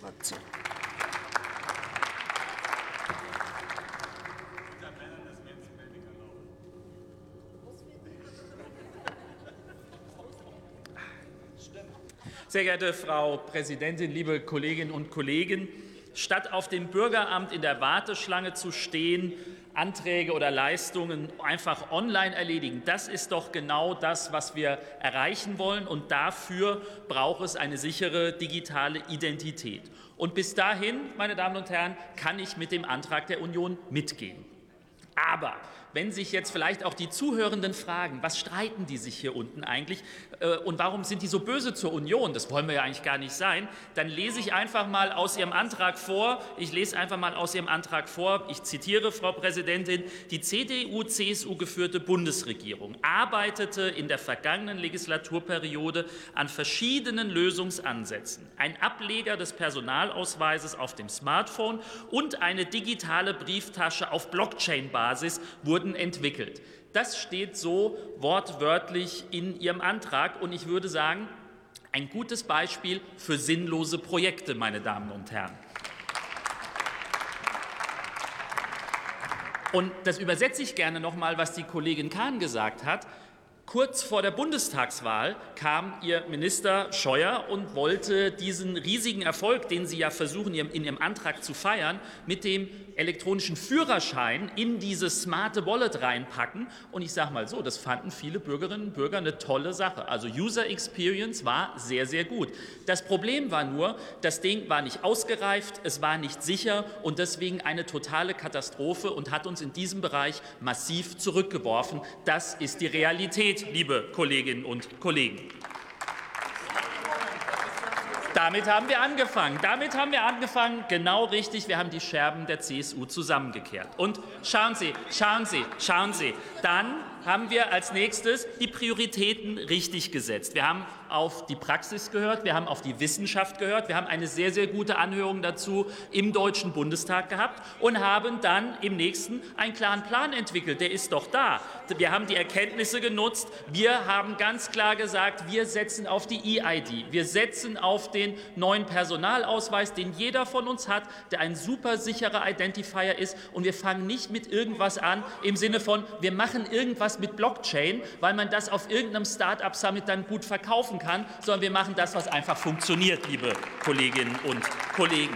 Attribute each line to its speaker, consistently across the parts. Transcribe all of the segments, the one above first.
Speaker 1: Fraktion.
Speaker 2: Sehr geehrte Frau Präsidentin, liebe Kolleginnen und Kollegen! Statt auf dem Bürgeramt in der Warteschlange zu stehen, Anträge oder Leistungen einfach online erledigen. Das ist doch genau das, was wir erreichen wollen. Und dafür braucht es eine sichere digitale Identität. Und bis dahin, meine Damen und Herren, kann ich mit dem Antrag der Union mitgehen. Aber wenn sich jetzt vielleicht auch die Zuhörenden fragen, was streiten die sich hier unten eigentlich äh, und warum sind die so böse zur Union, das wollen wir ja eigentlich gar nicht sein, dann lese ich einfach mal aus Ihrem Antrag vor, ich lese einfach mal aus Ihrem Antrag vor, ich zitiere, Frau Präsidentin, die CDU-CSU geführte Bundesregierung arbeitete in der vergangenen Legislaturperiode an verschiedenen Lösungsansätzen. Ein Ableger des Personalausweises auf dem Smartphone und eine digitale Brieftasche auf Blockchain-Basis wurden wurden entwickelt. Das steht so wortwörtlich in Ihrem Antrag. Und ich würde sagen, ein gutes Beispiel für sinnlose Projekte, meine Damen und Herren. Und das übersetze ich gerne noch mal, was die Kollegin Kahn gesagt hat. Kurz vor der Bundestagswahl kam Ihr Minister Scheuer und wollte diesen riesigen Erfolg, den Sie ja versuchen, in Ihrem Antrag zu feiern, mit dem elektronischen Führerschein in dieses smarte Wallet reinpacken. Und ich sage mal so, das fanden viele Bürgerinnen und Bürger eine tolle Sache. Also User Experience war sehr, sehr gut. Das Problem war nur, das Ding war nicht ausgereift, es war nicht sicher und deswegen eine totale Katastrophe und hat uns in diesem Bereich massiv zurückgeworfen. Das ist die Realität liebe Kolleginnen und Kollegen. Damit haben wir angefangen. Damit haben wir angefangen. Genau richtig. Wir haben die Scherben der CSU zusammengekehrt. Und schauen Sie, schauen Sie, schauen Sie. Dann haben wir als nächstes die Prioritäten richtig gesetzt. Wir haben auf die Praxis gehört, wir haben auf die Wissenschaft gehört, wir haben eine sehr, sehr gute Anhörung dazu im Deutschen Bundestag gehabt und haben dann im nächsten einen klaren Plan entwickelt. Der ist doch da. Wir haben die Erkenntnisse genutzt. Wir haben ganz klar gesagt, wir setzen auf die EID. Wir setzen auf den neuen Personalausweis, den jeder von uns hat, der ein super sicherer Identifier ist. Und wir fangen nicht mit irgendwas an im Sinne von, wir machen irgendwas was mit Blockchain, weil man das auf irgendeinem Startup Summit dann gut verkaufen kann, sondern wir machen das, was einfach funktioniert, liebe Kolleginnen und Kollegen.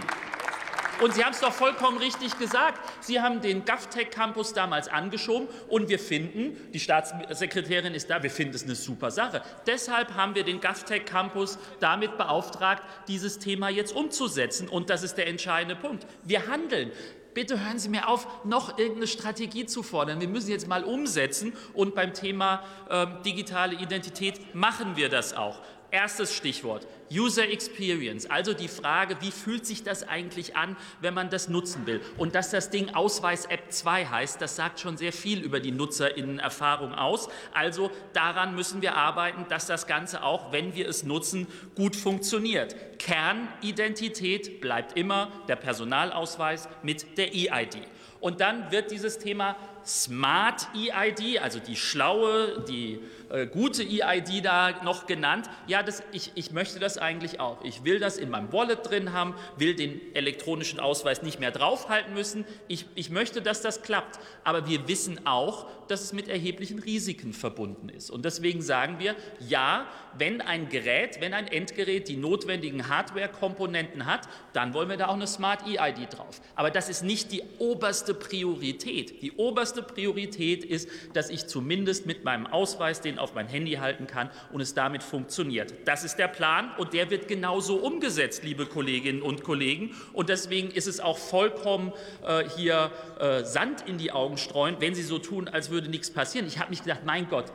Speaker 2: Und Sie haben es doch vollkommen richtig gesagt. Sie haben den GovTech Campus damals angeschoben und wir finden, die Staatssekretärin ist da, wir finden es eine super Sache. Deshalb haben wir den GovTech Campus damit beauftragt, dieses Thema jetzt umzusetzen. Und das ist der entscheidende Punkt. Wir handeln. Bitte hören Sie mir auf, noch irgendeine Strategie zu fordern. Wir müssen jetzt mal umsetzen und beim Thema äh, digitale Identität machen wir das auch. Erstes Stichwort, User Experience, also die Frage, wie fühlt sich das eigentlich an, wenn man das nutzen will. Und dass das Ding Ausweis App 2 heißt, das sagt schon sehr viel über die Nutzerinnenerfahrung aus. Also daran müssen wir arbeiten, dass das Ganze auch, wenn wir es nutzen, gut funktioniert. Kernidentität bleibt immer der Personalausweis mit der EID. Und dann wird dieses Thema Smart EID, also die schlaue, die äh, gute EID da noch genannt. Ja, das, ich, ich möchte das eigentlich auch. Ich will das in meinem Wallet drin haben, will den elektronischen Ausweis nicht mehr draufhalten müssen. Ich, ich möchte, dass das klappt. Aber wir wissen auch, dass es mit erheblichen Risiken verbunden ist. Und deswegen sagen wir, ja, wenn ein Gerät, wenn ein Endgerät die notwendigen Hardware-Komponenten hat, dann wollen wir da auch eine Smart EID drauf. Aber das ist nicht die oberste Priorität. Die oberste oberste Priorität ist, dass ich zumindest mit meinem Ausweis den auf mein Handy halten kann und es damit funktioniert. Das ist der Plan und der wird genauso umgesetzt, liebe Kolleginnen und Kollegen. Und deswegen ist es auch vollkommen äh, hier äh, Sand in die Augen streuen, wenn Sie so tun, als würde nichts passieren. Ich habe mich gedacht, mein Gott,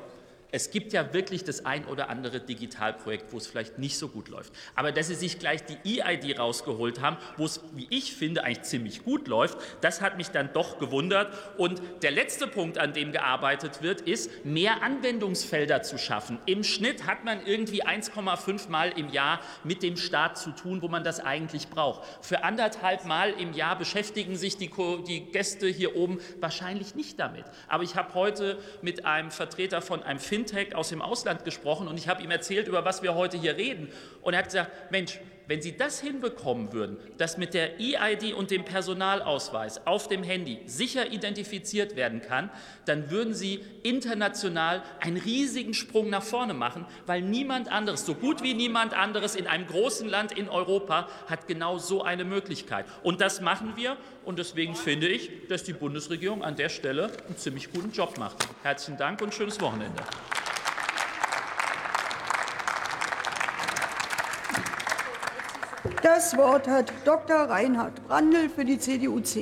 Speaker 2: es gibt ja wirklich das ein oder andere Digitalprojekt, wo es vielleicht nicht so gut läuft. Aber dass Sie sich gleich die EID rausgeholt haben, wo es, wie ich finde, eigentlich ziemlich gut läuft, das hat mich dann doch gewundert. Und der letzte Punkt, an dem gearbeitet wird, ist, mehr Anwendungsfelder zu schaffen. Im Schnitt hat man irgendwie 1,5 Mal im Jahr mit dem Staat zu tun, wo man das eigentlich braucht. Für anderthalb Mal im Jahr beschäftigen sich die, die Gäste hier oben wahrscheinlich nicht damit. Aber ich habe heute mit einem Vertreter von einem Fin Fintech aus dem Ausland gesprochen und ich habe ihm erzählt, über was wir heute hier reden. Und er hat gesagt, Mensch, Wenn Sie das hinbekommen würden, dass mit der EID und dem Personalausweis auf dem Handy sicher identifiziert werden kann, dann würden Sie international einen riesigen Sprung nach vorne machen, weil niemand anderes, so gut wie niemand anderes in einem großen Land in Europa hat genau so eine Möglichkeit. Und das machen wir. Und deswegen finde ich, dass die Bundesregierung an der Stelle einen ziemlich guten Job macht. Herzlichen Dank und schönes Wochenende.
Speaker 1: Das Wort hat Dr. Reinhard Brandl für die CDU-CSU.